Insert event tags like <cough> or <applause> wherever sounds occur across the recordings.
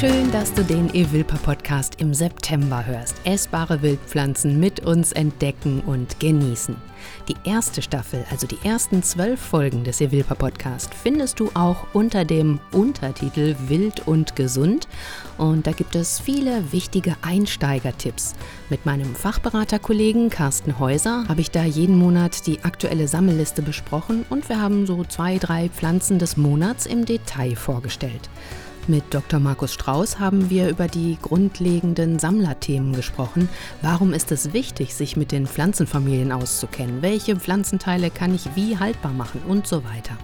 schön, dass du den Evilpa Podcast im September hörst. Essbare Wildpflanzen mit uns entdecken und genießen. Die erste Staffel, also die ersten zwölf Folgen des Evilpa Podcast, findest du auch unter dem Untertitel Wild und Gesund. Und da gibt es viele wichtige Einsteigertipps. Mit meinem Fachberaterkollegen Carsten Häuser habe ich da jeden Monat die aktuelle Sammelliste besprochen und wir haben so zwei, drei Pflanzen des Monats im Detail vorgestellt. Mit Dr. Markus Strauß haben wir über die grundlegenden Sammlerthemen gesprochen. Warum ist es wichtig, sich mit den Pflanzenfamilien auszukennen? Welche Pflanzenteile kann ich wie haltbar machen und so weiter?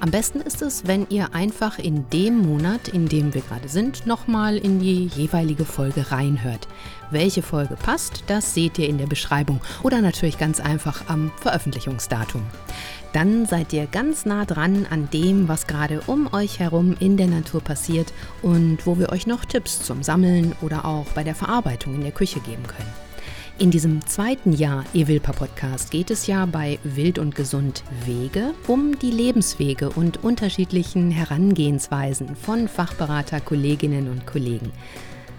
Am besten ist es, wenn ihr einfach in dem Monat, in dem wir gerade sind, nochmal in die jeweilige Folge reinhört. Welche Folge passt, das seht ihr in der Beschreibung oder natürlich ganz einfach am Veröffentlichungsdatum dann seid ihr ganz nah dran an dem, was gerade um euch herum in der Natur passiert und wo wir euch noch Tipps zum Sammeln oder auch bei der Verarbeitung in der Küche geben können. In diesem zweiten Jahr Evilpa Podcast geht es ja bei Wild und Gesund Wege um die Lebenswege und unterschiedlichen Herangehensweisen von Fachberater, Kolleginnen und Kollegen.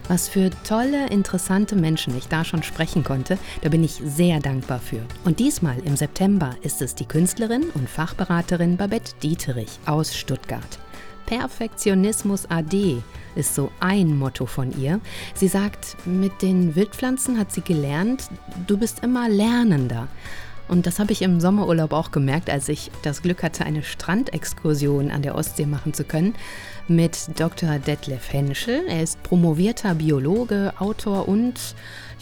Was für tolle, interessante Menschen ich da schon sprechen konnte, da bin ich sehr dankbar für. Und diesmal im September ist es die Künstlerin und Fachberaterin Babette Dieterich aus Stuttgart. Perfektionismus AD ist so ein Motto von ihr. Sie sagt, mit den Wildpflanzen hat sie gelernt, du bist immer Lernender. Und das habe ich im Sommerurlaub auch gemerkt, als ich das Glück hatte, eine Strandexkursion an der Ostsee machen zu können mit Dr. Detlef Henschel. Er ist promovierter Biologe, Autor und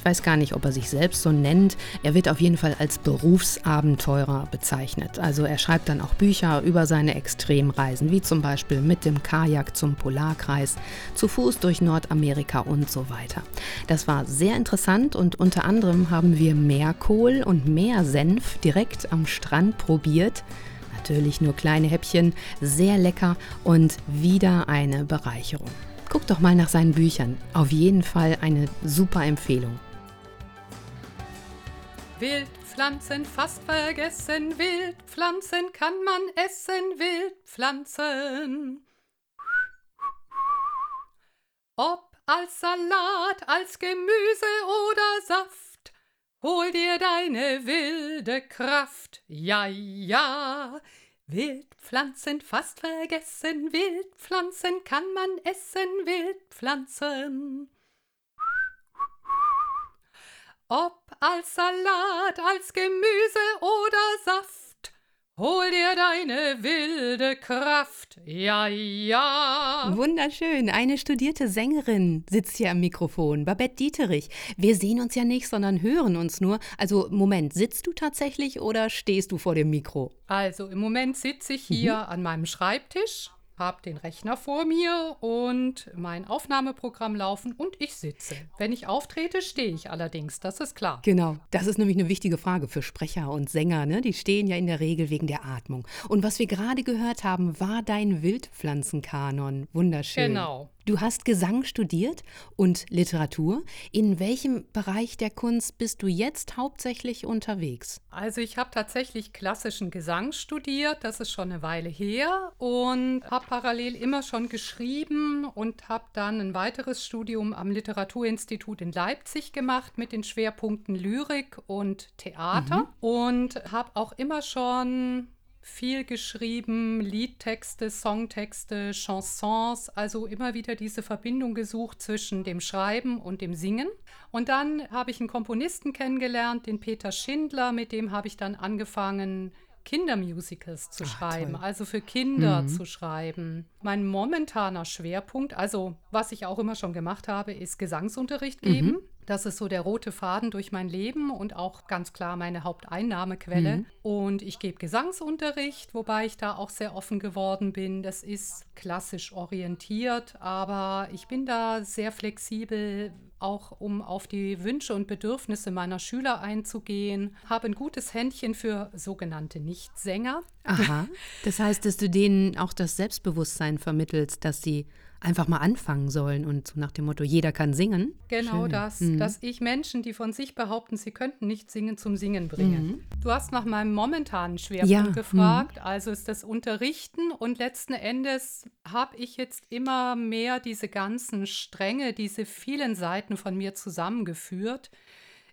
ich weiß gar nicht, ob er sich selbst so nennt. Er wird auf jeden Fall als Berufsabenteurer bezeichnet. Also er schreibt dann auch Bücher über seine Extremreisen, wie zum Beispiel mit dem Kajak zum Polarkreis, zu Fuß durch Nordamerika und so weiter. Das war sehr interessant und unter anderem haben wir Meerkohl und Meersenf direkt am Strand probiert. Natürlich nur kleine Häppchen, sehr lecker und wieder eine Bereicherung. Guck doch mal nach seinen Büchern. Auf jeden Fall eine super Empfehlung. Wildpflanzen fast vergessen, Wildpflanzen kann man essen, Wildpflanzen. Ob als Salat, als Gemüse oder Saft, hol dir deine wilde Kraft, ja, ja. Wildpflanzen fast vergessen, Wildpflanzen kann man essen, Wildpflanzen. Ob als Salat, als Gemüse oder Saft, hol dir deine wilde Kraft, ja, ja. Wunderschön, eine studierte Sängerin sitzt hier am Mikrofon, Babette Dieterich. Wir sehen uns ja nicht, sondern hören uns nur. Also, Moment, sitzt du tatsächlich oder stehst du vor dem Mikro? Also, im Moment sitze ich hier mhm. an meinem Schreibtisch habe den Rechner vor mir und mein Aufnahmeprogramm laufen und ich sitze. Wenn ich auftrete, stehe ich allerdings, das ist klar. Genau, das ist nämlich eine wichtige Frage für Sprecher und Sänger. Ne? Die stehen ja in der Regel wegen der Atmung. Und was wir gerade gehört haben, war dein Wildpflanzenkanon. Wunderschön. Genau. Du hast Gesang studiert und Literatur. In welchem Bereich der Kunst bist du jetzt hauptsächlich unterwegs? Also ich habe tatsächlich klassischen Gesang studiert, das ist schon eine Weile her und habe parallel immer schon geschrieben und habe dann ein weiteres Studium am Literaturinstitut in Leipzig gemacht mit den Schwerpunkten Lyrik und Theater mhm. und habe auch immer schon viel geschrieben, Liedtexte, Songtexte, Chansons, also immer wieder diese Verbindung gesucht zwischen dem Schreiben und dem Singen. Und dann habe ich einen Komponisten kennengelernt, den Peter Schindler, mit dem habe ich dann angefangen, Kindermusicals zu Ach, schreiben, toll. also für Kinder mhm. zu schreiben. Mein momentaner Schwerpunkt, also was ich auch immer schon gemacht habe, ist Gesangsunterricht geben. Mhm. Das ist so der rote Faden durch mein Leben und auch ganz klar meine Haupteinnahmequelle. Mhm. Und ich gebe Gesangsunterricht, wobei ich da auch sehr offen geworden bin. Das ist klassisch orientiert, aber ich bin da sehr flexibel, auch um auf die Wünsche und Bedürfnisse meiner Schüler einzugehen. Habe ein gutes Händchen für sogenannte Nichtsänger. Aha. Das heißt, dass du denen auch das Selbstbewusstsein vermittelst, dass sie einfach mal anfangen sollen und so nach dem Motto, jeder kann singen. Genau Schön. das, Mhm. dass ich Menschen, die von sich behaupten, sie könnten nicht singen, zum Singen bringen. Mhm. Du hast nach meinem momentanen Schwerpunkt Ja, mhm. gefragt, also ist das Unterrichten und letzten Endes habe ich jetzt immer mehr diese ganzen Stränge, diese vielen Seiten von mir zusammengeführt.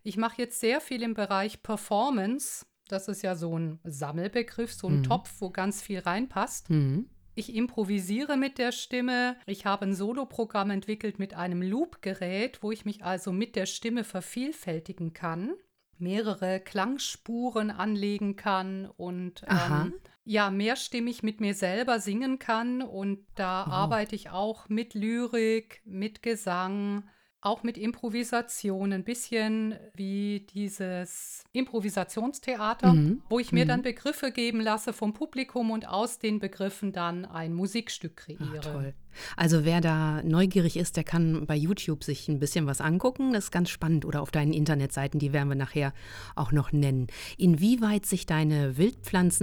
Ich mache jetzt sehr viel im Bereich Performance. Das ist ja so ein Sammelbegriff, so ein Mhm. Topf, wo ganz viel reinpasst. Mhm. Ich improvisiere mit der Stimme. Ich habe ein Soloprogramm entwickelt mit einem Loop-Gerät, wo ich mich also mit der Stimme vervielfältigen kann, mehrere Klangspuren anlegen kann und ähm, ja, mehrstimmig mit mir selber singen kann. Und da Wow. arbeite ich auch mit Lyrik, mit Gesang, auch mit Improvisation, ein bisschen wie dieses Improvisationstheater, Mhm. wo ich mir Mhm. dann Begriffe geben lasse vom Publikum und aus den Begriffen dann ein Musikstück kreiere. toll. Also wer da neugierig ist, der kann bei YouTube sich ein bisschen was angucken. Das ist ganz spannend. Oder auf deinen Internetseiten, die werden wir nachher auch noch nennen. Inwieweit sich deine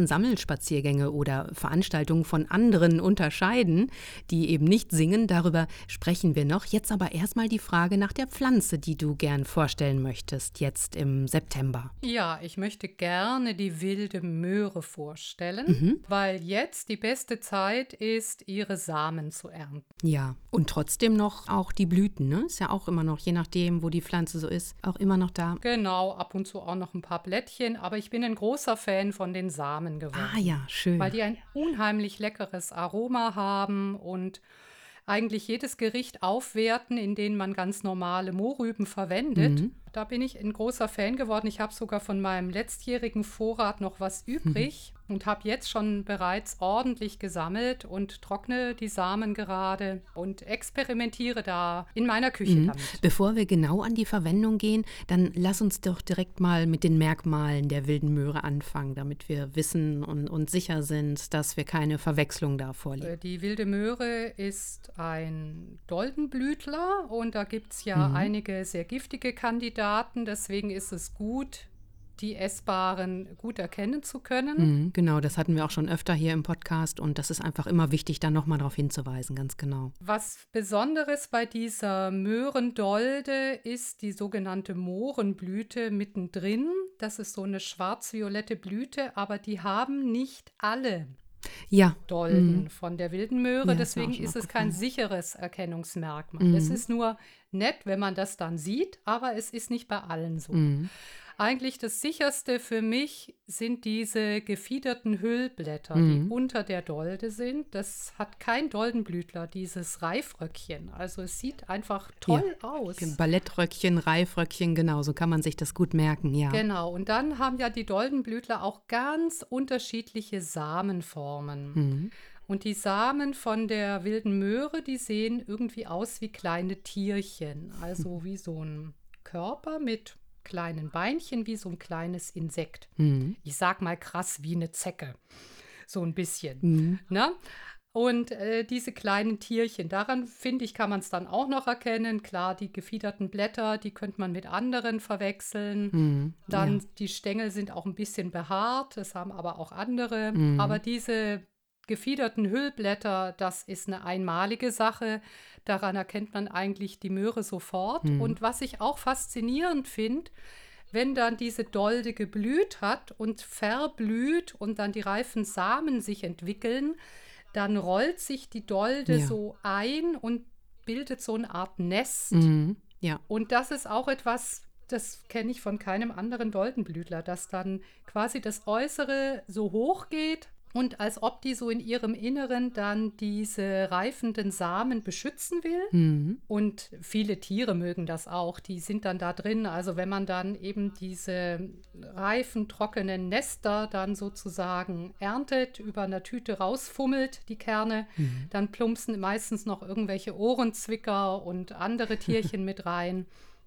Wildpflanzen-Sammelspaziergänge oder Veranstaltungen von anderen unterscheiden, die eben nicht singen, darüber sprechen wir noch. Jetzt aber erstmal die Frage nach der Pflanze, die du gern vorstellen möchtest, jetzt im September. Ja, ich möchte gerne die wilde Möhre vorstellen, Mhm. weil jetzt die beste Zeit ist, ihre Samen zu ernten. Ja, und trotzdem noch auch die Blüten, ne? Ist ja auch immer noch, je nachdem, wo die Pflanze so ist, auch immer noch da. Genau, ab und zu auch noch ein paar Blättchen, aber ich bin ein großer Fan von den Samen geworden. Ah ja, schön. weil die ein unheimlich leckeres Aroma haben und eigentlich jedes Gericht aufwerten, in dem man ganz normale Mohrrüben verwendet. Mhm. Da bin ich ein großer Fan geworden. Ich habe sogar von meinem letztjährigen Vorrat noch was übrig und habe jetzt schon bereits ordentlich gesammelt und trockne die Samen gerade und experimentiere da in meiner Küche Mhm. damit. Bevor wir genau an die Verwendung gehen, dann lass uns doch direkt mal mit den Merkmalen der wilden Möhre anfangen, damit wir wissen und, und sicher sind, dass wir keine Verwechslung da vorliegen. Äh, Die wilde Möhre ist ein Doldenblütler und da gibt es ja Mhm. einige sehr giftige Kandidaten. Deswegen ist es gut, die essbaren gut erkennen zu können. Mhm, genau, das hatten wir auch schon öfter hier im Podcast und das ist einfach immer wichtig, da nochmal darauf hinzuweisen, ganz genau. Was Besonderes bei dieser Möhrendolde ist die sogenannte Mohrenblüte mittendrin. Das ist so eine schwarz-violette Blüte, aber die haben nicht alle Ja, Dolden Mhm. von der wilden Möhre. Ja, Deswegen ist es kein sicheres Erkennungsmerkmal. Es Mhm. ist nur nett, wenn man das dann sieht, aber es ist nicht bei allen so. mhm. Eigentlich das sicherste für mich sind diese gefiederten Hüllblätter, Mhm. die unter der Dolde sind. Das hat kein Doldenblütler, dieses Reifröckchen. Also es sieht einfach toll aus. Ballettröckchen, Reifröckchen, genau, so kann man sich das gut merken, ja. Genau, und dann haben ja die Doldenblütler auch ganz unterschiedliche Samenformen. Mhm. Und die Samen von der wilden Möhre, die sehen irgendwie aus wie kleine Tierchen. Also <laughs> wie so ein Körper mit kleinen Beinchen, wie so ein kleines Insekt. Mhm. Ich sag mal krass wie eine Zecke. So ein bisschen. Mhm. Ne? Und äh, diese kleinen Tierchen, daran finde ich, kann man es dann auch noch erkennen. Klar, die gefiederten Blätter, die könnte man mit anderen verwechseln. Mhm. Dann ja. die Stängel sind auch ein bisschen behaart, das haben aber auch andere. Mhm. Aber diese gefiederten Hüllblätter, das ist eine einmalige Sache. Daran erkennt man eigentlich die Möhre sofort. Mhm. Und was ich auch faszinierend finde, wenn dann diese Dolde geblüht hat und verblüht und dann die reifen Samen sich entwickeln, dann rollt sich die Dolde Ja. so ein und bildet so eine Art Nest. Mhm. Ja. Und das ist auch etwas, das kenne ich von keinem anderen Doldenblütler, dass dann quasi das Äußere so hoch geht und als ob die so in ihrem Inneren dann diese reifenden Samen beschützen will. Mhm. Und viele Tiere mögen das auch, die sind dann da drin. Also wenn man dann eben diese reifen, trockenen Nester dann sozusagen erntet, über einer Tüte rausfummelt, die Kerne, Mhm. dann plumpsen meistens noch irgendwelche Ohrenzwicker und andere Tierchen <laughs> mit rein.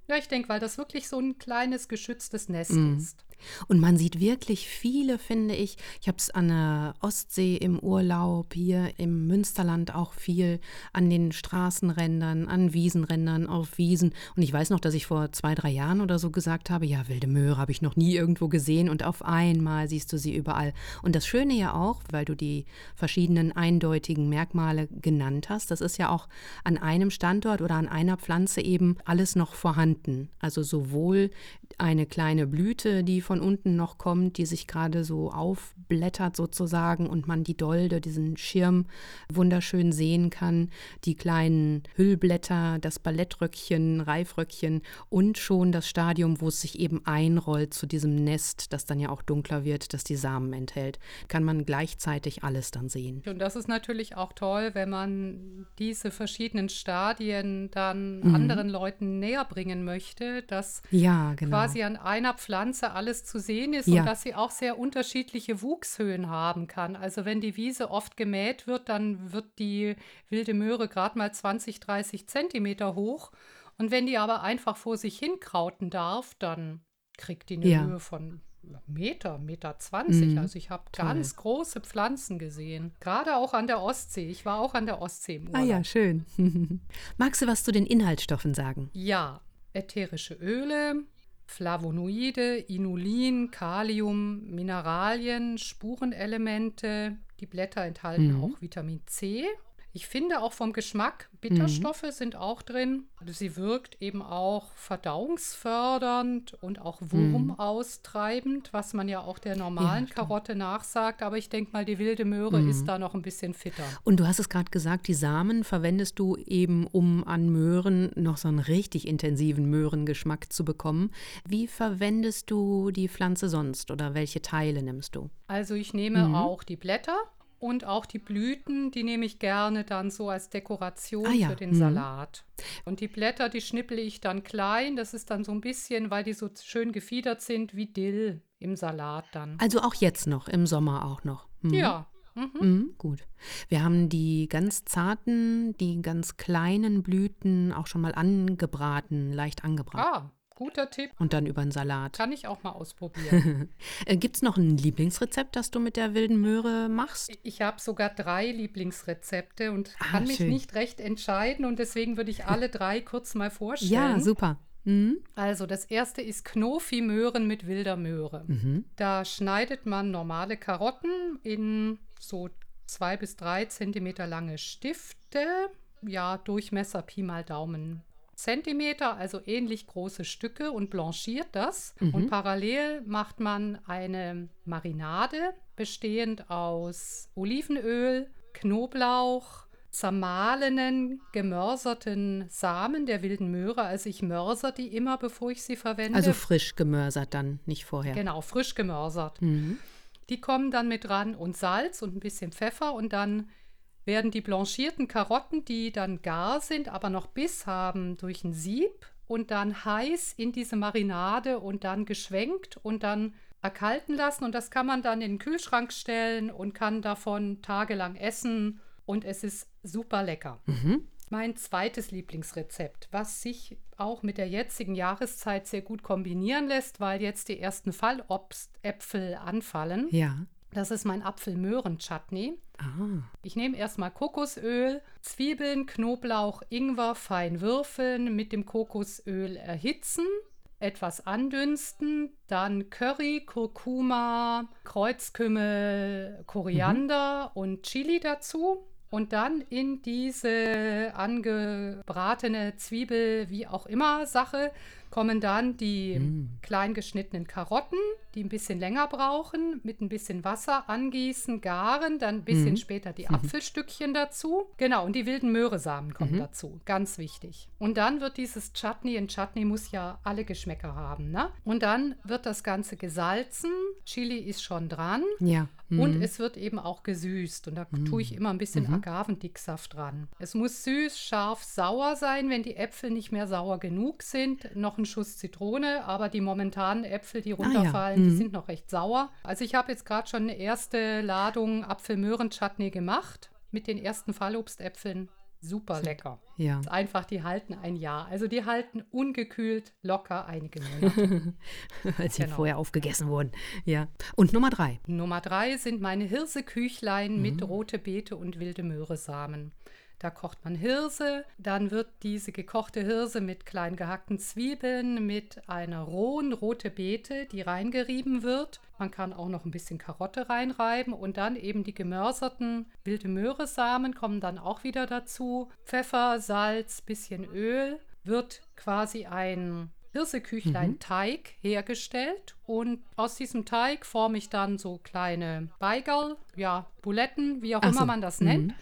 Ja, ich denke, weil das wirklich so ein kleines geschütztes Nest Mhm. ist. Und man sieht wirklich viele, finde ich. Ich habe es an der Ostsee im Urlaub, hier im Münsterland auch viel, an den Straßenrändern, an Wiesenrändern, auf Wiesen. Und ich weiß noch, dass ich vor zwei, drei Jahren oder so gesagt habe, ja, wilde Möhre habe ich noch nie irgendwo gesehen und auf einmal siehst du sie überall. Und das Schöne ja auch, weil du die verschiedenen eindeutigen Merkmale genannt hast, das ist ja auch an einem Standort oder an einer Pflanze eben alles noch vorhanden. Also sowohl eine kleine Blüte, die von unten noch kommt, die sich gerade so aufblättert sozusagen und man die Dolde, diesen Schirm wunderschön sehen kann, die kleinen Hüllblätter, das Ballettröckchen, Reifröckchen und schon das Stadium, wo es sich eben einrollt zu diesem Nest, das dann ja auch dunkler wird, das die Samen enthält, kann man gleichzeitig alles dann sehen. Und das ist natürlich auch toll, wenn man diese verschiedenen Stadien dann mhm. anderen Leuten näher bringen möchte, dass ja, genau. quasi quasi an einer Pflanze alles zu sehen ist ja. und dass sie auch sehr unterschiedliche Wuchshöhen haben kann. Also wenn die Wiese oft gemäht wird, dann wird die wilde Möhre gerade mal 20, 30 Zentimeter hoch. Und wenn die aber einfach vor sich hin krauten darf, dann kriegt die eine ja. Höhe von Meter, Meter 20. Mm, also ich habe ganz große Pflanzen gesehen. Gerade auch an der Ostsee. Ich war auch an der Ostsee im Urlaub. Ah ja, schön. <laughs> Magst du was zu den Inhaltsstoffen sagen? Ja, ätherische Öle, Flavonoide, Inulin, Kalium, Mineralien, Spurenelemente. Die Blätter enthalten mhm. auch Vitamin C. Ich finde auch vom Geschmack, Bitterstoffe mhm. sind auch drin. Sie wirkt eben auch verdauungsfördernd und auch wurmaustreibend, mhm. was man ja auch der normalen ja, Karotte nachsagt. Aber ich denke mal, die wilde Möhre mhm. ist da noch ein bisschen fitter. Und du hast es gerade gesagt, die Samen verwendest du eben, um an Möhren noch so einen richtig intensiven Möhrengeschmack zu bekommen. Wie verwendest du die Pflanze sonst oder welche Teile nimmst du? Also ich nehme mhm. auch die Blätter und auch die Blüten, die nehme ich gerne dann so als Dekoration ah, ja. für den mhm. Salat. Und die Blätter, die schnippele ich dann klein. Das ist dann so ein bisschen, weil die so schön gefiedert sind, wie Dill im Salat dann. Also auch jetzt noch, im Sommer auch noch. Mhm. Ja. Mhm. Mhm, gut. Wir haben die ganz zarten, die ganz kleinen Blüten auch schon mal angebraten, leicht angebraten. Ah, Guter Tipp. Und dann über einen Salat. Kann ich auch mal ausprobieren. <laughs> Äh, Gibt es noch ein Lieblingsrezept, das du mit der wilden Möhre machst? Ich habe sogar drei Lieblingsrezepte und ah, kann mich schön. nicht recht entscheiden und deswegen würde ich alle drei kurz mal vorstellen. Ja, super. Mhm. Also das erste ist Knofi-Möhren mit wilder Möhre. Mhm. Da schneidet man normale Karotten in so zwei bis drei Zentimeter lange Stifte. Ja, Durchmesser Pi mal Daumen Zentimeter, also ähnlich große Stücke und blanchiert das. Mhm. Und parallel macht man eine Marinade bestehend aus Olivenöl, Knoblauch, zermahlenen, gemörserten Samen der wilden Möhre. Also ich mörser die immer, bevor ich sie verwende. Also frisch gemörsert dann, nicht vorher. Genau, frisch gemörsert. Mhm. Die kommen dann mit ran und Salz und ein bisschen Pfeffer und dann werden die blanchierten Karotten, die dann gar sind, aber noch Biss haben, durch ein Sieb und dann heiß in diese Marinade und dann geschwenkt und dann erkalten lassen. Und das kann man dann in den Kühlschrank stellen und kann davon tagelang essen. Und es ist super lecker. Mhm. Mein zweites Lieblingsrezept, was sich auch mit der jetzigen Jahreszeit sehr gut kombinieren lässt, weil jetzt die ersten Fallobstäpfel anfallen. Ja. Das ist mein Apfel-Möhren-Chutney. Ah. Ich nehme erstmal Kokosöl, Zwiebeln, Knoblauch, Ingwer fein würfeln, mit dem Kokosöl erhitzen, etwas andünsten, dann Curry, Kurkuma, Kreuzkümmel, Koriander mhm. und Chili dazu. Und dann in diese angebratene Zwiebel, wie auch immer, Sache kommen dann die mm. klein geschnittenen Karotten, die ein bisschen länger brauchen, mit ein bisschen Wasser angießen, garen, dann ein bisschen mm. später die Apfelstückchen dazu. Genau, und die wilden Möhresamen kommen mm dazu, ganz wichtig. Und dann wird dieses Chutney, ein Chutney muss ja alle Geschmäcker haben, ne? Und dann wird das Ganze gesalzen, Chili ist schon dran. Ja. Und mhm. es wird eben auch gesüßt. Und da mm. tue ich immer ein bisschen mhm. Agavendicksaft dran. Es muss süß, scharf, sauer sein. Wenn die Äpfel nicht mehr sauer genug sind, noch ein Schuss Zitrone. Aber die momentanen Äpfel, die runterfallen, ah, ja. die mhm. sind noch recht sauer. Also ich habe jetzt gerade schon eine erste Ladung Apfelmöhren-Chutney gemacht mit den ersten Fallobstäpfeln. Super lecker. Ja. Einfach, die halten ein Jahr. Also die halten ungekühlt locker einige Monate. <laughs> Weil sie Genau. vorher aufgegessen wurden. Ja. Und Nummer drei. Nummer drei sind meine Hirseküchlein mit rote Beete und wilde Möhresamen. Da kocht man Hirse, dann wird diese gekochte Hirse mit klein gehackten Zwiebeln, mit einer rohen rote Beete, die reingerieben wird. Man kann auch noch ein bisschen Karotte reinreiben und dann eben die gemörserten wilde Möhresamen kommen dann auch wieder dazu. Pfeffer, Salz, bisschen Öl, wird quasi ein Hirseküchlein Teig hergestellt und aus diesem Teig forme ich dann so kleine Beigerl, ja, Buletten, wie auch Ach immer so, man das nennt.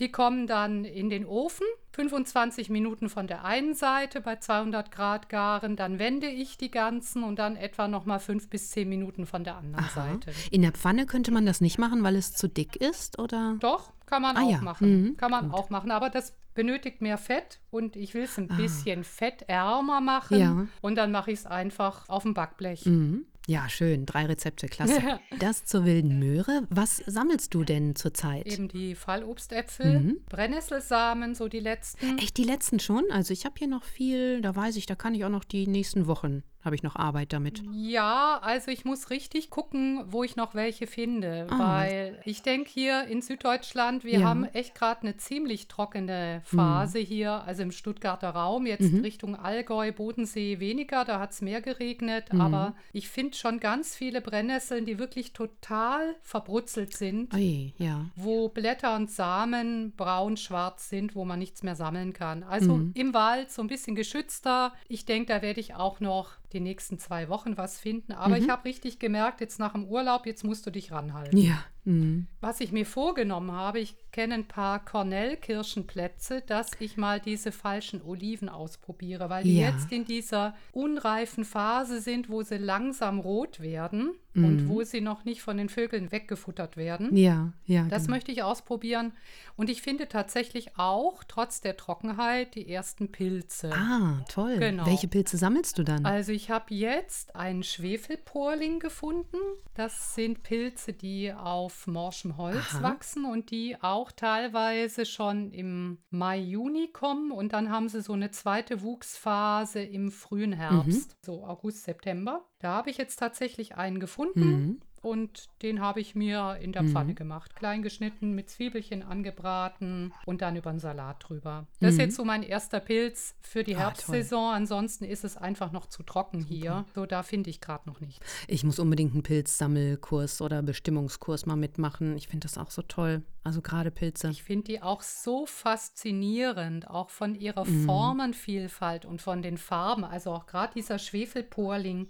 Die kommen dann in den Ofen, 25 Minuten von der einen Seite bei 200 Grad garen, dann wende ich die ganzen und dann etwa nochmal 5 bis 10 Minuten von der anderen Aha. Seite. In der Pfanne könnte man das nicht machen, weil es zu dick ist, oder? Doch, kann man Ah auch ja, machen. mhm, kann man gut. auch machen, aber das benötigt mehr Fett und ich will es ein bisschen fettärmer machen Ah. Ja. und dann mache ich es einfach auf dem Backblech. Mhm. Ja, schön. Drei Rezepte, klasse. <laughs> Das zur wilden Möhre. Was sammelst du denn zurzeit? Eben die Fallobstäpfel, Mhm. Brennnesselsamen, so die letzten. Echt die letzten schon? Also ich habe hier noch viel, da weiß ich, da kann ich auch noch die nächsten Wochen, habe ich noch Arbeit damit. Ja, also ich muss richtig gucken, wo ich noch welche finde, Ah. weil ich denke hier in Süddeutschland, wir Ja. Mhm. haben echt gerade eine ziemlich trockene Phase hier, also im Stuttgarter Raum, jetzt Richtung Allgäu, Bodensee weniger, da hat es mehr geregnet, Mhm. aber ich finde schon ganz viele Brennnesseln, die wirklich total verbrutzelt sind. Ui, ja. wo Blätter und Samen braun-schwarz sind, wo man nichts mehr sammeln kann. Also Mhm. im Wald so ein bisschen geschützter. Ich denke, da werde ich auch noch die nächsten zwei Wochen was finden. Aber Mhm. ich habe richtig gemerkt, jetzt nach dem Urlaub, jetzt musst du dich ranhalten. Ja. Mhm. Was ich mir vorgenommen habe, ich kenne ein paar Cornell-Kirschenplätze, dass ich mal diese falschen Oliven ausprobiere, weil die Ja. jetzt in dieser unreifen Phase sind, wo sie langsam rot werden Mhm. und wo sie noch nicht von den Vögeln weggefuttert werden. Ja, ja. Das genau. möchte ich ausprobieren. Und ich finde tatsächlich auch, trotz der Trockenheit, die ersten Pilze. Ah, toll. Genau. Welche Pilze sammelst du dann? Also ich habe jetzt einen Schwefelporling gefunden. Das sind Pilze, die auf morschem Holz Aha. wachsen und die auch teilweise schon im Mai, Juni kommen. Und dann haben sie so eine zweite Wuchsphase im frühen Herbst, Mhm. so August, September. Da habe ich jetzt tatsächlich einen gefunden. Mhm. Und den habe ich mir in der Pfanne gemacht. Klein geschnitten, mit Zwiebelchen angebraten und dann über einen Salat drüber. Das ist jetzt so mein erster Pilz für die Mhm. Ah, Herbstsaison. Ansonsten ist es einfach noch zu trocken hier. So, da finde ich gerade noch nichts. Ich muss unbedingt einen Pilzsammelkurs oder Bestimmungskurs mal mitmachen. Ich finde das auch so toll. Also gerade Pilze. Ich finde die auch so faszinierend, auch von ihrer Mhm. Formenvielfalt und von den Farben. Also auch gerade dieser Schwefelporling,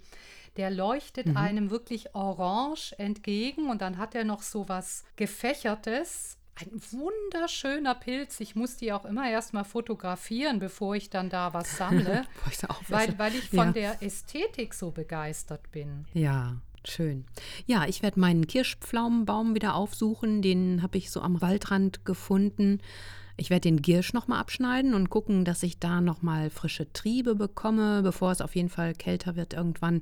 der leuchtet Mhm. einem wirklich orange entgegen und dann hat er noch so was Gefächertes. Ein wunderschöner Pilz. Ich muss die auch immer erstmal fotografieren, bevor ich dann da was sammle, <laughs> ich da weil, weil ich von Ja. der Ästhetik so begeistert bin. Ja, schön. Ja, ich werde meinen Kirschpflaumenbaum wieder aufsuchen. Den habe ich so am Waldrand gefunden. Ich werde den Giersch nochmal abschneiden und gucken, dass ich da nochmal frische Triebe bekomme, bevor es auf jeden Fall kälter wird irgendwann.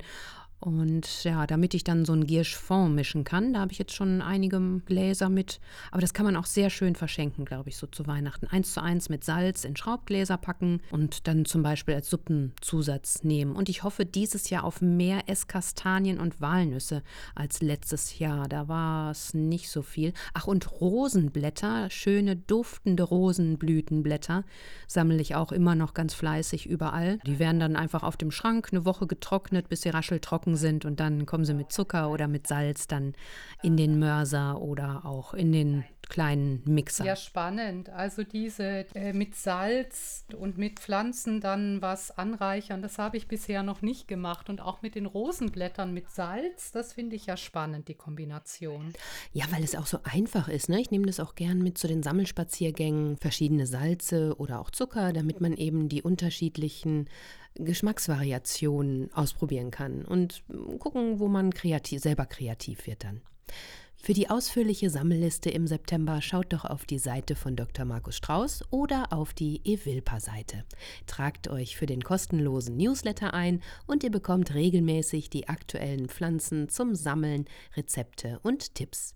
Und ja, damit ich dann so einen Gierschfond mischen kann, da habe ich jetzt schon einige Gläser mit. Aber das kann man auch sehr schön verschenken, glaube ich, so zu Weihnachten. Eins zu eins mit Salz in Schraubgläser packen und dann zum Beispiel als Suppenzusatz nehmen. Und ich hoffe dieses Jahr auf mehr Esskastanien und Walnüsse als letztes Jahr. Da war es nicht so viel. Ach, und Rosenblätter, schöne duftende Rosenblütenblätter, sammle ich auch immer noch ganz fleißig überall. Die werden dann einfach auf dem Schrank eine Woche getrocknet, bis sie rascheltrocken sind und dann kommen sie mit Zucker oder mit Salz dann in den Mörser oder auch in den kleinen Mixer. Ja, spannend. Also diese äh, mit Salz und mit Pflanzen dann was anreichern, das habe ich bisher noch nicht gemacht. Und auch mit den Rosenblättern mit Salz, das finde ich ja spannend, die Kombination. Ja, weil es auch so einfach ist. Ne? Ich nehme das auch gern mit zu den Sammelspaziergängen, verschiedene Salze oder auch Zucker, damit man eben die unterschiedlichen Geschmacksvariationen ausprobieren kann und gucken, wo man kreativ, selber kreativ wird dann. Für die ausführliche Sammelliste im September schaut doch auf die Seite von Dr. Markus Strauß oder auf die Evilpa-Seite. Tragt euch für den kostenlosen Newsletter ein und ihr bekommt regelmäßig die aktuellen Pflanzen zum Sammeln, Rezepte und Tipps.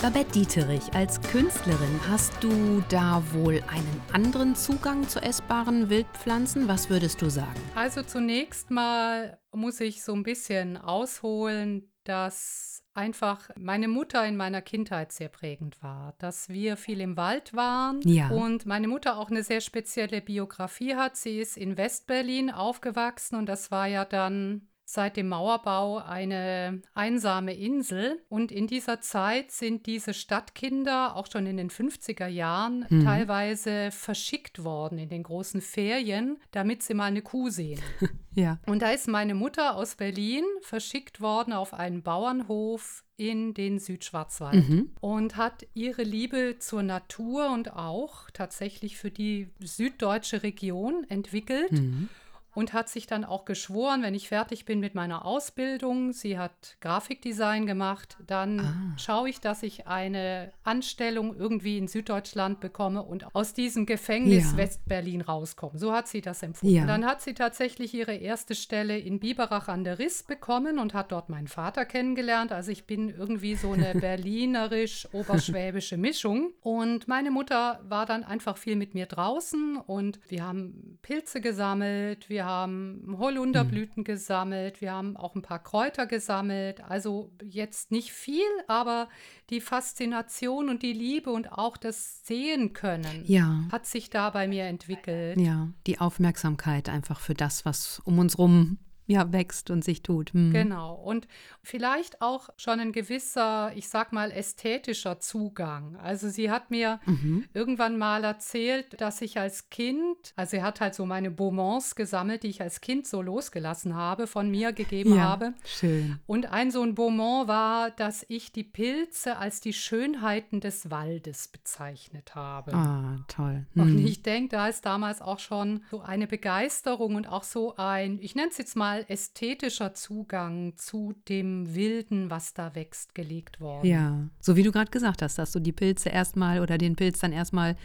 Babette Dieterich, als Künstlerin hast du da wohl einen anderen Zugang zu essbaren Wildpflanzen? Was würdest du sagen? Also zunächst mal muss ich so ein bisschen ausholen, dass einfach meine Mutter in meiner Kindheit sehr prägend war, dass wir viel im Wald waren Ja. und meine Mutter auch eine sehr spezielle Biografie hat. Sie ist in Westberlin aufgewachsen und das war ja dann seit dem Mauerbau eine einsame Insel. Und in dieser Zeit sind diese Stadtkinder auch schon in den 50er Jahren Mhm. teilweise verschickt worden in den großen Ferien, damit sie mal eine Kuh sehen. <laughs> Ja. Und da ist meine Mutter aus Berlin verschickt worden auf einen Bauernhof in den Südschwarzwald Mhm. und hat ihre Liebe zur Natur und auch tatsächlich für die süddeutsche Region entwickelt Mhm. Und hat sich dann auch geschworen, wenn ich fertig bin mit meiner Ausbildung, sie hat Grafikdesign gemacht, dann Ah. schaue ich, dass ich eine Anstellung irgendwie in Süddeutschland bekomme und aus diesem Gefängnis Ja. Westberlin rauskomme. So hat sie das empfunden. Ja. Dann hat sie tatsächlich ihre erste Stelle in Biberach an der Riss bekommen und hat dort meinen Vater kennengelernt. Also ich bin irgendwie so eine <laughs> berlinerisch-oberschwäbische Mischung. Und meine Mutter war dann einfach viel mit mir draußen und wir haben Pilze gesammelt, wir haben Holunderblüten gesammelt, wir haben auch ein paar Kräuter gesammelt. Also jetzt nicht viel, aber die Faszination und die Liebe und auch das Sehen können Ja. hat sich da bei mir entwickelt. Ja, die Aufmerksamkeit einfach für das, was um uns rum ja wächst und sich tut. Mhm. Genau. Und vielleicht auch schon ein gewisser, ich sag mal, ästhetischer Zugang. Also sie hat mir Mhm. irgendwann mal erzählt, dass ich als Kind, also sie hat halt so meine Beaumonts gesammelt, die ich als Kind so losgelassen habe, von mir gegeben Ja, habe. schön. Und ein so ein Beaumont war, dass ich die Pilze als die Schönheiten des Waldes bezeichnet habe. Ah, toll. Und Mhm. ich denke, da ist damals auch schon so eine Begeisterung und auch so ein, ich nenne es jetzt mal ästhetischer Zugang zu dem Wilden, was da wächst, gelegt worden. Ja, so wie du gerade gesagt hast, dass du die Pilze erstmal oder den Pilz dann erstmal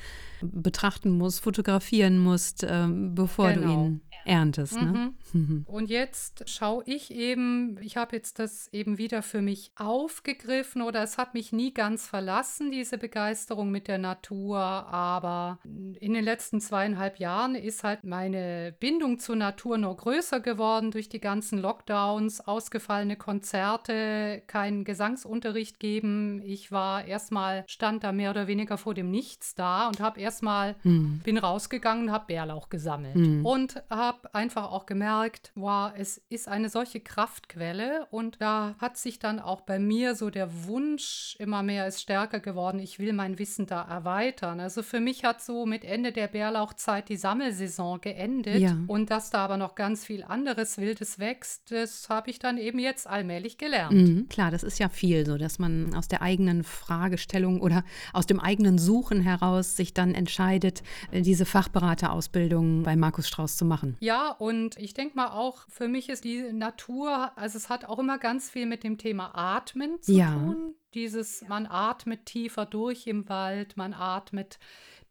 betrachten musst, fotografieren musst, ähm, bevor du Genau. ihn erntest. Ne? Mhm. <laughs> Und jetzt schaue ich eben, ich habe jetzt das eben wieder für mich aufgegriffen oder es hat mich nie ganz verlassen, diese Begeisterung mit der Natur, aber in den letzten zweieinhalb Jahren ist halt meine Bindung zur Natur noch größer geworden durch die ganzen Lockdowns, ausgefallene Konzerte, keinen Gesangsunterricht geben. Ich war erstmal, stand da mehr oder weniger vor dem Nichts da und habe erstmal, Mhm. bin rausgegangen, habe Bärlauch gesammelt Mhm. und habe einfach auch gemerkt, wow, es ist eine solche Kraftquelle und da hat sich dann auch bei mir so der Wunsch immer mehr ist stärker geworden, ich will mein Wissen da erweitern. Also für mich hat so mit Ende der Bärlauchzeit die Sammelsaison geendet Ja. und dass da aber noch ganz viel anderes Wildes wächst, das habe ich dann eben jetzt allmählich gelernt. Mhm. Klar, das ist ja viel so, dass man aus der eigenen Fragestellung oder aus dem eigenen Suchen heraus sich dann entscheidet, äh, diese Fachberaterausbildung bei Markus Strauß zu machen. Ja, und ich denke mal auch, für mich ist die Natur, also es hat auch immer ganz viel mit dem Thema Atmen zu Ja. tun. Dieses, man atmet tiefer durch im Wald, man atmet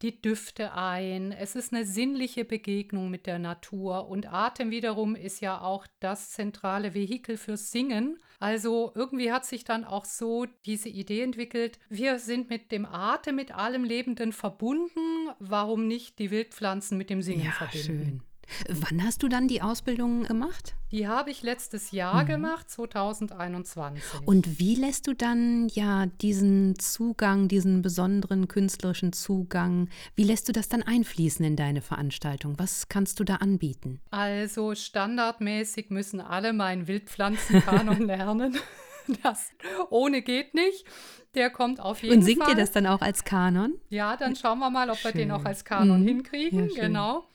die Düfte ein. Es ist eine sinnliche Begegnung mit der Natur. Und Atem wiederum ist ja auch das zentrale Vehikel fürs Singen. Also irgendwie hat sich dann auch so diese Idee entwickelt, wir sind mit dem Atem, mit allem Lebenden verbunden. Warum nicht die Wildpflanzen mit dem Singen Ja, verbinden? schön. Wann hast du dann die Ausbildung gemacht? Die habe ich letztes Jahr gemacht, 2021. Und wie lässt du dann ja diesen Zugang, diesen besonderen künstlerischen Zugang, wie lässt du das dann einfließen in deine Veranstaltung? Was kannst du da anbieten? also standardmäßig müssen alle meinen Wildpflanzenkanon <laughs> lernen. Das ohne geht nicht. Der kommt auf jeden Und singt Fall. ihr das dann auch als Kanon? Ja, dann schauen wir mal, ob wir den Schön. auch als Kanon Mhm. hinkriegen. Ja, schön. genau.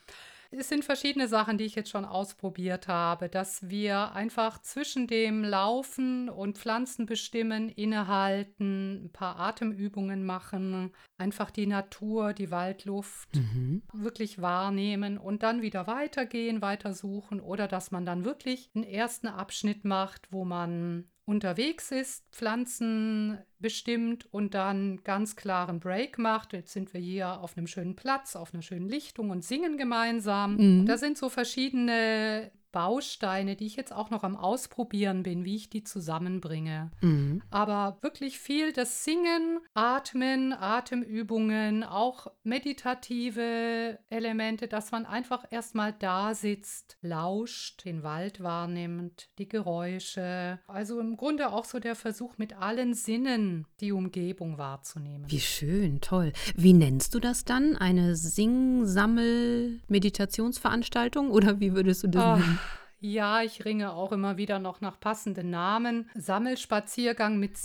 Es sind verschiedene Sachen, die ich jetzt schon ausprobiert habe, dass wir einfach zwischen dem Laufen und Pflanzen bestimmen, innehalten, ein paar Atemübungen machen, einfach die Natur, die Waldluft Mhm. wirklich wahrnehmen und dann wieder weitergehen, weitersuchen oder dass man dann wirklich einen ersten Abschnitt macht, wo man unterwegs ist, Pflanzen bestimmt und dann ganz klaren Break macht. Jetzt sind wir hier auf einem schönen Platz, auf einer schönen Lichtung und singen gemeinsam. Mhm. Da sind so verschiedene Bausteine, die ich jetzt auch noch am Ausprobieren bin, wie ich die zusammenbringe. Mhm. Aber wirklich viel das Singen, Atmen, Atemübungen, auch meditative Elemente, dass man einfach erstmal da sitzt, lauscht, den Wald wahrnimmt, die Geräusche. Also im Grunde auch so der Versuch, mit allen Sinnen die Umgebung wahrzunehmen. Wie schön, toll. Wie nennst du das dann? Eine Sing-Sammel-Meditationsveranstaltung oder wie würdest du das Ah, nennen? Ja, ich ringe auch immer wieder noch nach passenden Namen. Sammelspaziergang mit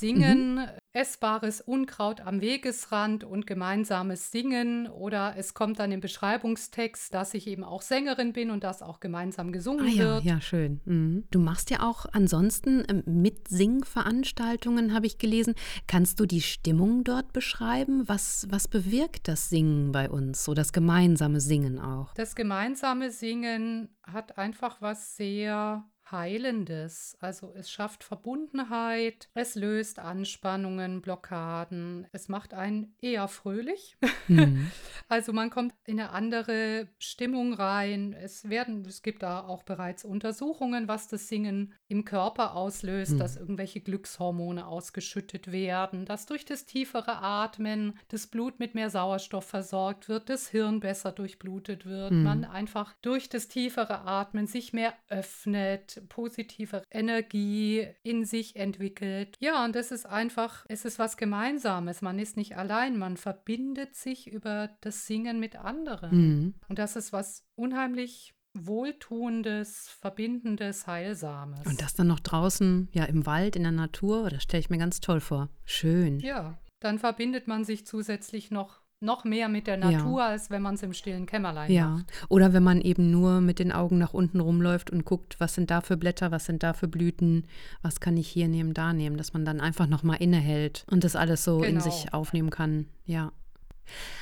Mhm. Essbares Unkraut am Wegesrand und gemeinsames Singen. Oder es kommt dann im Beschreibungstext, dass ich eben auch Sängerin bin und dass auch gemeinsam gesungen Ah ja, wird. ja, schön. Mhm. Du machst ja auch ansonsten ähm, Mitsingveranstaltungen, habe ich gelesen. Kannst du die Stimmung dort beschreiben? Was, was bewirkt das Singen bei uns, so das gemeinsame Singen auch? Das gemeinsame Singen hat einfach was sehr Heilendes. Also es schafft Verbundenheit, es löst Anspannungen, Blockaden, es macht einen eher fröhlich. Mhm. <laughs> Also man kommt in eine andere Stimmung rein. Es werden, es gibt da auch bereits Untersuchungen, was das Singen im Körper auslöst, Mhm. dass irgendwelche Glückshormone ausgeschüttet werden, dass durch das tiefere Atmen das Blut mit mehr Sauerstoff versorgt wird, das Hirn besser durchblutet wird, Mhm. man einfach durch das tiefere Atmen sich mehr öffnet, positive Energie in sich entwickelt. Ja, und das ist einfach, es ist was Gemeinsames. Man ist nicht allein, man verbindet sich über das Singen mit anderen. Mhm. Und das ist was unheimlich Wohltuendes, Verbindendes, Heilsames. Und das dann noch draußen, ja, im Wald, in der Natur, das stelle ich mir ganz toll vor. Schön. Ja, dann verbindet man sich zusätzlich noch, noch mehr mit der Ja. Natur, als wenn man es im stillen Kämmerlein Ja, macht. oder wenn man eben nur mit den Augen nach unten rumläuft und guckt, was sind da für Blätter, was sind da für Blüten, was kann ich hier nehmen, da nehmen, dass man dann einfach nochmal innehält und das alles so in Genau. sich aufnehmen kann. Ja.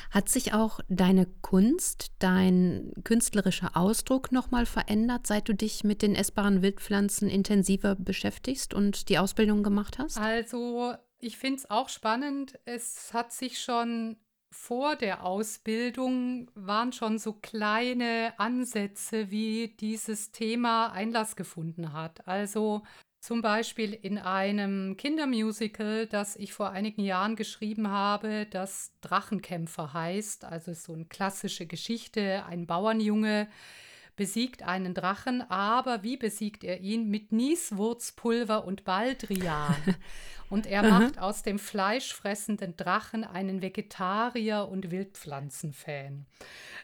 Hat sich auch deine Kunst, dein künstlerischer Ausdruck nochmal verändert, seit du dich mit den essbaren Wildpflanzen intensiver beschäftigst und die Ausbildung gemacht hast? Also, ich finde es auch spannend. Es hat sich schon vor der Ausbildung waren schon so kleine Ansätze, wie dieses Thema Einlass gefunden hat. Also zum Beispiel in einem Kindermusical, das ich vor einigen Jahren geschrieben habe, das Drachenkämpfer heißt. Also so eine klassische Geschichte. Ein Bauernjunge besiegt einen Drachen, aber wie besiegt er ihn? Mit Nieswurzpulver und Baldrian. <laughs> Und er macht aus dem fleischfressenden Drachen einen Vegetarier und Wildpflanzenfan.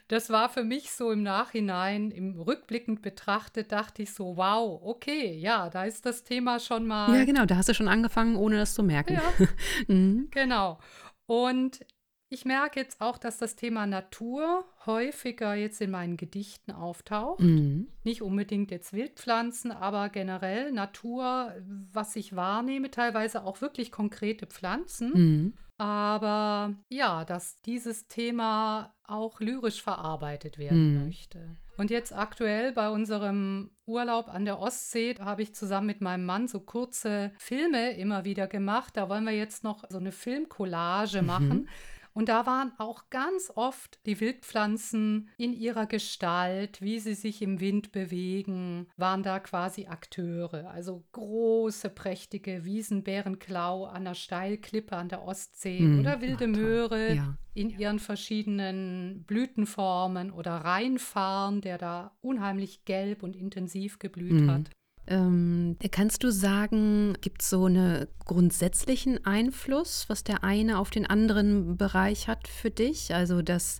Das war für mich so im Nachhinein, im rückblickend betrachtet, dachte ich so, wow, okay, ja, da ist das Thema schon mal. Ja, genau, da hast du schon angefangen, ohne das zu merken. Ja, <laughs> Mhm. genau. Und ich merke jetzt auch, dass das Thema Natur häufiger jetzt in meinen Gedichten auftaucht. Mhm. Nicht unbedingt jetzt Wildpflanzen, aber generell Natur, was ich wahrnehme, teilweise auch wirklich konkrete Pflanzen. Mhm. Aber ja, dass dieses Thema auch lyrisch verarbeitet werden Mhm. möchte. Und jetzt aktuell bei unserem Urlaub an der Ostsee habe ich zusammen mit meinem Mann so kurze Filme immer wieder gemacht. Da wollen wir jetzt noch so eine Filmcollage Mhm. machen. Und da waren auch ganz oft die Wildpflanzen in ihrer Gestalt, wie sie sich im Wind bewegen, waren da quasi Akteure. Also große, prächtige Wiesenbärenklau an der Steilklippe an der Ostsee Mhm. oder wilde. Möhre Ja. in ihren verschiedenen Blütenformen oder Rheinfarn, der da unheimlich gelb und intensiv geblüht Mhm. hat. Ähm, kannst du sagen, gibt es so einen grundsätzlichen Einfluss, was der eine auf den anderen Bereich hat für dich? Also, dass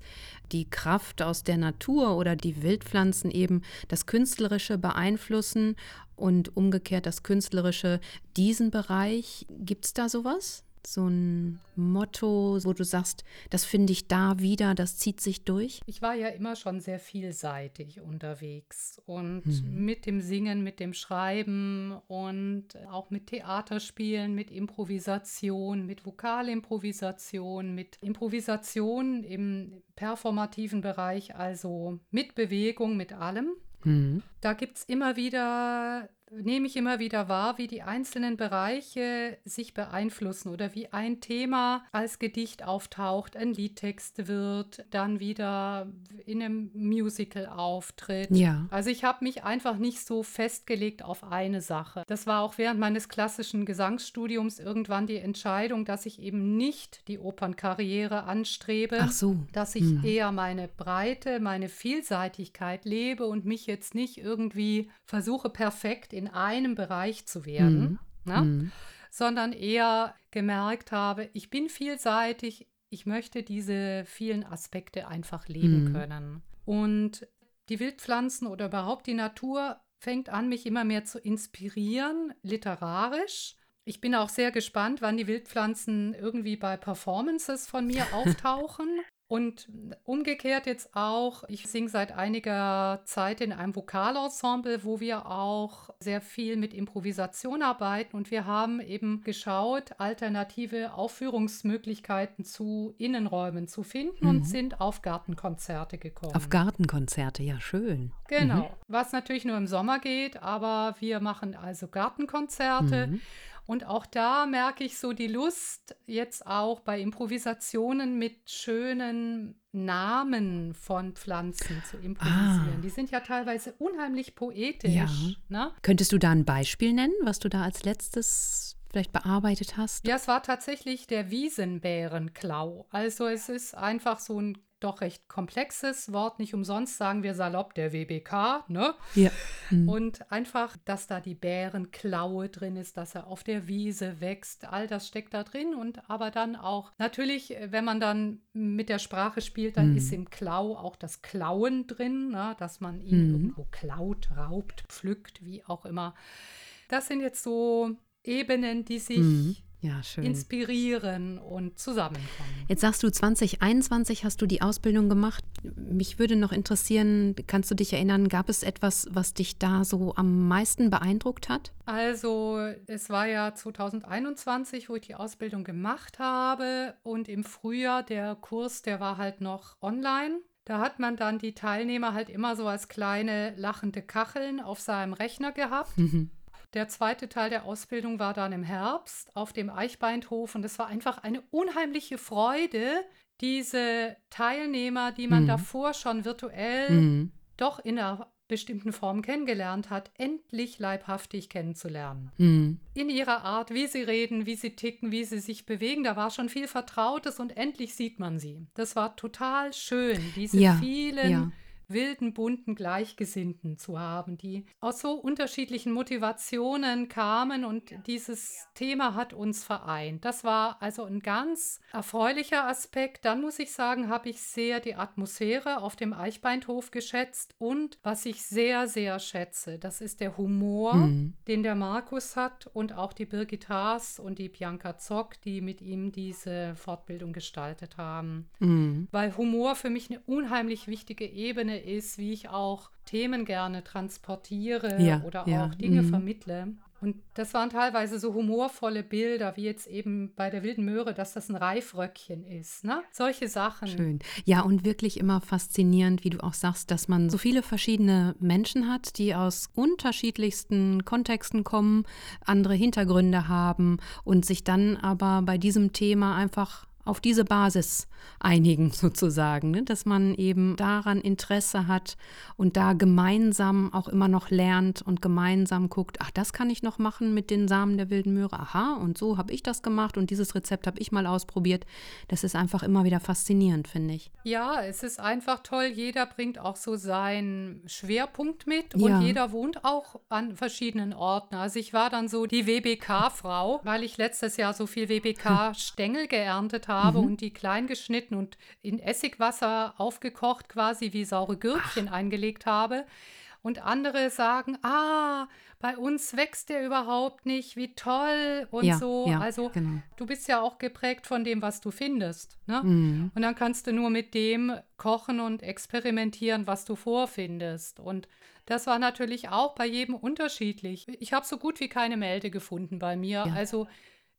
die Kraft aus der Natur oder die Wildpflanzen eben das Künstlerische beeinflussen und umgekehrt das Künstlerische diesen Bereich. Gibt es da sowas? So ein Motto, wo du sagst, das finde ich da wieder, das zieht sich durch? Ich war ja immer schon sehr vielseitig unterwegs und Mhm. mit dem Singen, mit dem Schreiben und auch mit Theaterspielen, mit Improvisation, mit Vokalimprovisation, mit Improvisation im performativen Bereich, also mit Bewegung, mit allem. Mhm. Da gibt es immer wieder nehme ich immer wieder wahr, wie die einzelnen Bereiche sich beeinflussen oder wie ein Thema als Gedicht auftaucht, ein Liedtext wird, dann wieder in einem Musical auftritt. Ja. Also ich habe mich einfach nicht so festgelegt auf eine Sache. Das war auch während meines klassischen Gesangsstudiums irgendwann die Entscheidung, dass ich eben nicht die Opernkarriere anstrebe, Ach so. dass ich Hm. eher meine Breite, meine Vielseitigkeit lebe und mich jetzt nicht irgendwie versuche, perfekt in einem Bereich zu werden, ne? Hm. sondern eher gemerkt habe, ich bin vielseitig, ich möchte diese vielen Aspekte einfach leben Mhm. können. Und die Wildpflanzen oder überhaupt die Natur fängt an, mich immer mehr zu inspirieren, literarisch. Ich bin auch sehr gespannt, wann die Wildpflanzen irgendwie bei Performances von mir <laughs> auftauchen. Und umgekehrt jetzt auch, ich singe seit einiger Zeit in einem Vokalensemble, wo wir auch sehr viel mit Improvisation arbeiten. Und wir haben eben geschaut, alternative Aufführungsmöglichkeiten zu Innenräumen zu finden Mhm. und sind auf Gartenkonzerte gekommen. Auf Gartenkonzerte, ja, schön. Genau, was natürlich nur im Sommer geht, aber wir machen also Gartenkonzerte. Mhm. Und auch da merke ich so die Lust, jetzt auch bei Improvisationen mit schönen Namen von Pflanzen zu improvisieren. Ah. Die sind ja teilweise unheimlich poetisch. Ja. Ne? Könntest du da ein Beispiel nennen, was du da als letztes vielleicht bearbeitet hast? Ja, es war tatsächlich der Wiesenbärenklau. Also es ist einfach so ein doch recht komplexes Wort. Nicht umsonst sagen wir salopp der WBK, ne? Ja. Mhm. Und einfach, dass da die Bärenklaue drin ist, dass er auf der Wiese wächst, all das steckt da drin. Und aber dann auch, natürlich, wenn man dann mit der Sprache spielt, dann Mhm. ist im Klau auch das Klauen drin, ne? dass man ihn Mhm. irgendwo klaut, raubt, pflückt, wie auch immer. Das sind jetzt so Ebenen, die sich Mhm. Ja, schön. inspirieren und zusammenkommen. Jetzt sagst du, 2021 hast du die Ausbildung gemacht. Mich würde noch interessieren, kannst du dich erinnern, gab es etwas, was dich da so am meisten beeindruckt hat? Also es war ja 2021, wo ich die Ausbildung gemacht habe und im Frühjahr der Kurs, der war halt noch online. Da hat man dann die Teilnehmer halt immer so als kleine lachende Kacheln auf seinem Rechner gehabt. Mhm. <laughs> Der zweite Teil der Ausbildung war dann im Herbst auf dem Eichbeinthof und es war einfach eine unheimliche Freude, diese Teilnehmer, die man Mhm. davor schon virtuell Mhm. doch in einer bestimmten Form kennengelernt hat, endlich leibhaftig kennenzulernen. Mhm. In ihrer Art, wie sie reden, wie sie ticken, wie sie sich bewegen, da war schon viel Vertrautes und endlich sieht man sie. Das war total schön, diese Ja, vielen ja. Wilden, bunten Gleichgesinnten zu haben, die aus so unterschiedlichen Motivationen kamen und dieses Thema hat uns vereint. Das war also ein ganz erfreulicher Aspekt. Dann muss ich sagen, habe ich sehr die Atmosphäre auf dem Eichbeinthof geschätzt und was ich sehr, sehr schätze, das ist der Humor, Mhm. den der Markus hat und auch die Birgit Haas und die Bianca Zock, die mit ihm diese Fortbildung gestaltet haben Mhm. weil Humor für mich eine unheimlich wichtige Ebene ist, wie ich auch Themen gerne transportiere Ja, oder ja, auch Dinge mhm. vermittle. Und das waren teilweise so humorvolle Bilder, wie jetzt eben bei der wilden Möhre, dass das ein Reifröckchen ist. Ne? Solche Sachen. Schön. Ja, und wirklich immer faszinierend, wie du auch sagst, dass man so viele verschiedene Menschen hat, die aus unterschiedlichsten Kontexten kommen, andere Hintergründe haben und sich dann aber bei diesem Thema einfach auf diese Basis einigen <laughs> sozusagen, ne? dass man eben daran Interesse hat und da gemeinsam auch immer noch lernt und gemeinsam guckt, ach, das kann ich noch machen mit den Samen der wilden Möhre, aha, und so habe ich das gemacht und dieses Rezept habe ich mal ausprobiert. Das ist einfach immer wieder faszinierend, finde ich. Ja, es ist einfach toll. Jeder bringt auch so seinen Schwerpunkt mit und Ja. jeder wohnt auch an verschiedenen Orten. Also ich war dann so die WBK-Frau, weil ich letztes Jahr so viel WBK-Stängel geerntet habe und die klein geschnitten und in Essigwasser aufgekocht quasi wie saure Gürkchen eingelegt habe. Und andere sagen, ah, bei uns wächst der überhaupt nicht, wie toll und Ja, so. ja, also genau. du bist ja auch geprägt von dem, was du findest. Ne? Mhm. Und dann kannst du nur mit dem kochen und experimentieren, was du vorfindest. Und das war natürlich auch bei jedem unterschiedlich. Ich habe so gut wie keine Melde gefunden bei mir. Ja. Also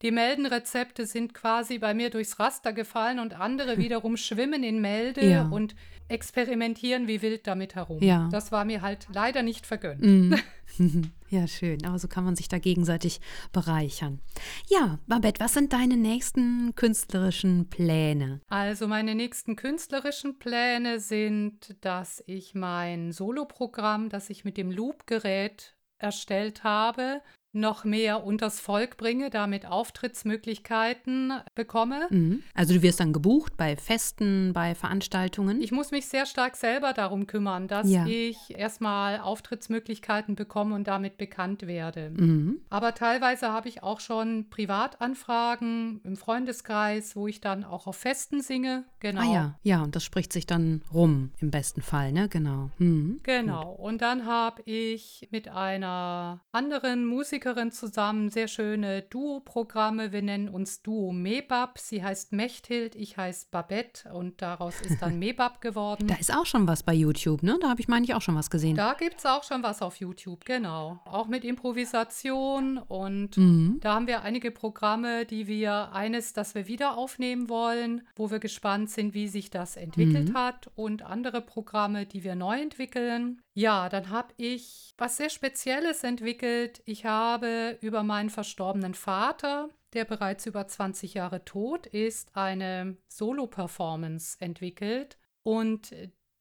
Die Meldenrezepte sind quasi bei mir durchs Raster gefallen und andere wiederum schwimmen in Melde Ja. und experimentieren wie wild damit herum. Ja. Das war mir halt leider nicht vergönnt. Mhm. <laughs> <laughs> ja, schön. Aber so kann man sich da gegenseitig bereichern. Ja, Babette, was sind deine nächsten künstlerischen Pläne? Also meine nächsten künstlerischen Pläne sind, dass ich mein Soloprogramm, das ich mit dem Loop-Gerät erstellt habe, noch mehr unters Volk bringe, damit Auftrittsmöglichkeiten bekomme. Mhm. Also du wirst dann gebucht bei Festen, bei Veranstaltungen? Ich muss mich sehr stark selber darum kümmern, dass Ja. ich erstmal Auftrittsmöglichkeiten bekomme und damit bekannt werde. mhm. Aber teilweise habe ich auch schon Privatanfragen im Freundeskreis, wo ich dann auch auf Festen singe. Genau. Ah ja, ja, und das spricht sich dann rum im besten Fall, ne? Genau. Mhm. Genau. Und dann habe ich mit einer anderen Musikerin zusammen sehr schöne Duo-Programme. Wir nennen uns Duo Mebab. Sie heißt Mechthild, ich heiße Babette und daraus ist dann <laughs> Mebab geworden. Da ist auch schon was bei YouTube, ne? Da habe ich, meine ich, auch schon was gesehen. Da gibt es auch schon was auf YouTube, genau. Auch mit Improvisation und Mhm. da haben wir einige Programme, die wir, eines, das wir wieder aufnehmen wollen, wo wir gespannt sind, wie sich das entwickelt Mhm. hat und andere Programme, die wir neu entwickeln. Ja, dann habe ich was sehr Spezielles entwickelt. Ich habe über meinen verstorbenen Vater, der bereits über 20 Jahre tot ist, eine Solo-Performance entwickelt und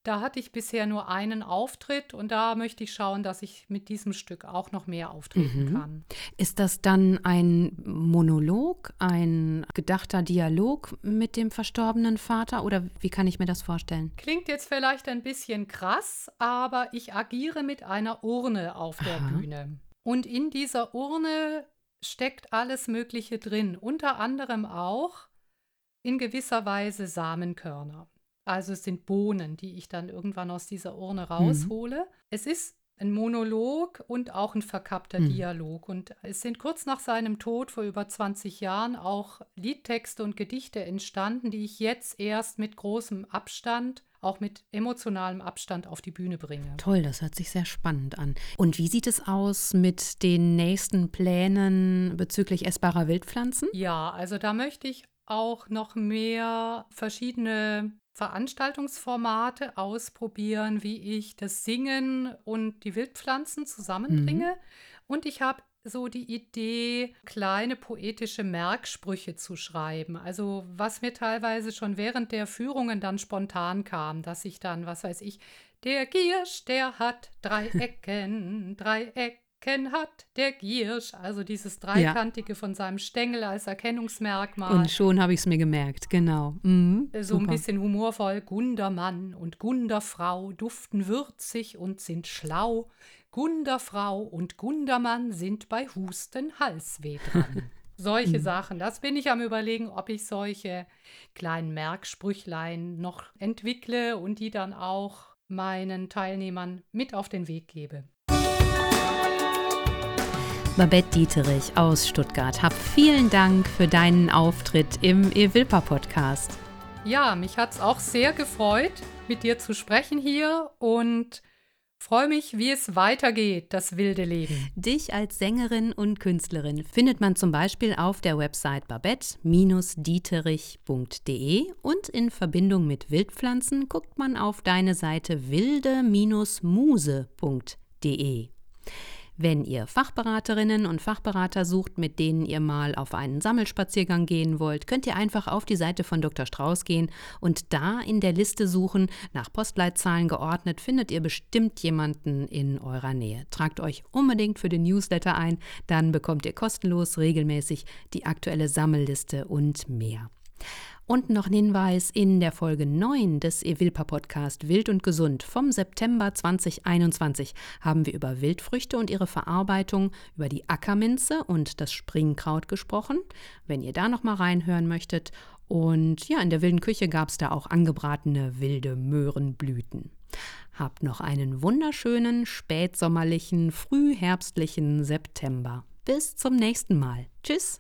da hatte ich bisher nur einen Auftritt und da möchte ich schauen, dass ich mit diesem Stück auch noch mehr auftreten Mhm. kann. Ist das dann ein Monolog, ein gedachter Dialog mit dem verstorbenen Vater oder wie kann ich mir das vorstellen? Klingt jetzt vielleicht ein bisschen krass, aber ich agiere mit einer Urne auf der Aha. Bühne. Und in dieser Urne steckt alles Mögliche drin, unter anderem auch in gewisser Weise Samenkörner. Also es sind Bohnen, die ich dann irgendwann aus dieser Urne raushole. Es ist ein Monolog und auch ein verkappter Mhm. Dialog. Und es sind kurz nach seinem Tod vor über 20 Jahren auch Liedtexte und Gedichte entstanden, die ich jetzt erst mit großem Abstand, auch mit emotionalem Abstand auf die Bühne bringe. Toll, das hört sich sehr spannend an. Und wie sieht es aus mit den nächsten Plänen bezüglich essbarer Wildpflanzen? Ja, also da möchte ich auch noch mehr verschiedene Veranstaltungsformate ausprobieren, wie ich das Singen und die Wildpflanzen zusammenbringe. Und ich habe so die Idee, kleine poetische Merksprüche zu schreiben. Also was mir teilweise schon während der Führungen dann spontan kam, dass ich dann, was weiß ich, der Giersch, der hat drei <laughs> Ecken, drei Ecken hat der Giersch. Also dieses Dreikantige von seinem Stängel als Erkennungsmerkmal. Und schon habe ich es mir gemerkt, genau. Mhm, So ein super. bisschen humorvoll. Gundermann und Gunderfrau duften würzig und sind schlau. Gunderfrau und Gundermann sind bei Husten Halsweh dran. <laughs> Solche Sachen. Das bin ich am Überlegen, ob ich solche kleinen Merksprüchlein noch entwickle und die dann auch meinen Teilnehmern mit auf den Weg gebe. Babette Dieterich aus Stuttgart, hab vielen Dank für deinen Auftritt im Evilpa Podcast. Ja, mich hat es auch sehr gefreut, mit dir zu sprechen hier und freue mich, wie es weitergeht, das wilde Leben. Dich als Sängerin und Künstlerin findet man zum Beispiel auf der Website babette-dieterich.de und in Verbindung mit Wildpflanzen guckt man auf deine Seite wilde-muse.de. Wenn ihr Fachberaterinnen und Fachberater sucht, mit denen ihr mal auf einen Sammelspaziergang gehen wollt, könnt ihr einfach auf die Seite von Dr. Strauß gehen und da in der Liste suchen. Nach Postleitzahlen geordnet findet ihr bestimmt jemanden in eurer Nähe. Tragt euch unbedingt für den Newsletter ein, dann bekommt ihr kostenlos regelmäßig die aktuelle Sammelliste und mehr. Und noch ein Hinweis, in der Folge 9 des Evilpa Podcast Wild und Gesund vom September 2021 haben wir über Wildfrüchte und ihre Verarbeitung, über die Ackerminze und das Springkraut gesprochen. Wenn ihr da noch mal reinhören möchtet. Und ja, in der wilden Küche gab es da auch angebratene wilde Möhrenblüten. Habt noch einen wunderschönen, spätsommerlichen, frühherbstlichen September. Bis zum nächsten Mal. Tschüss!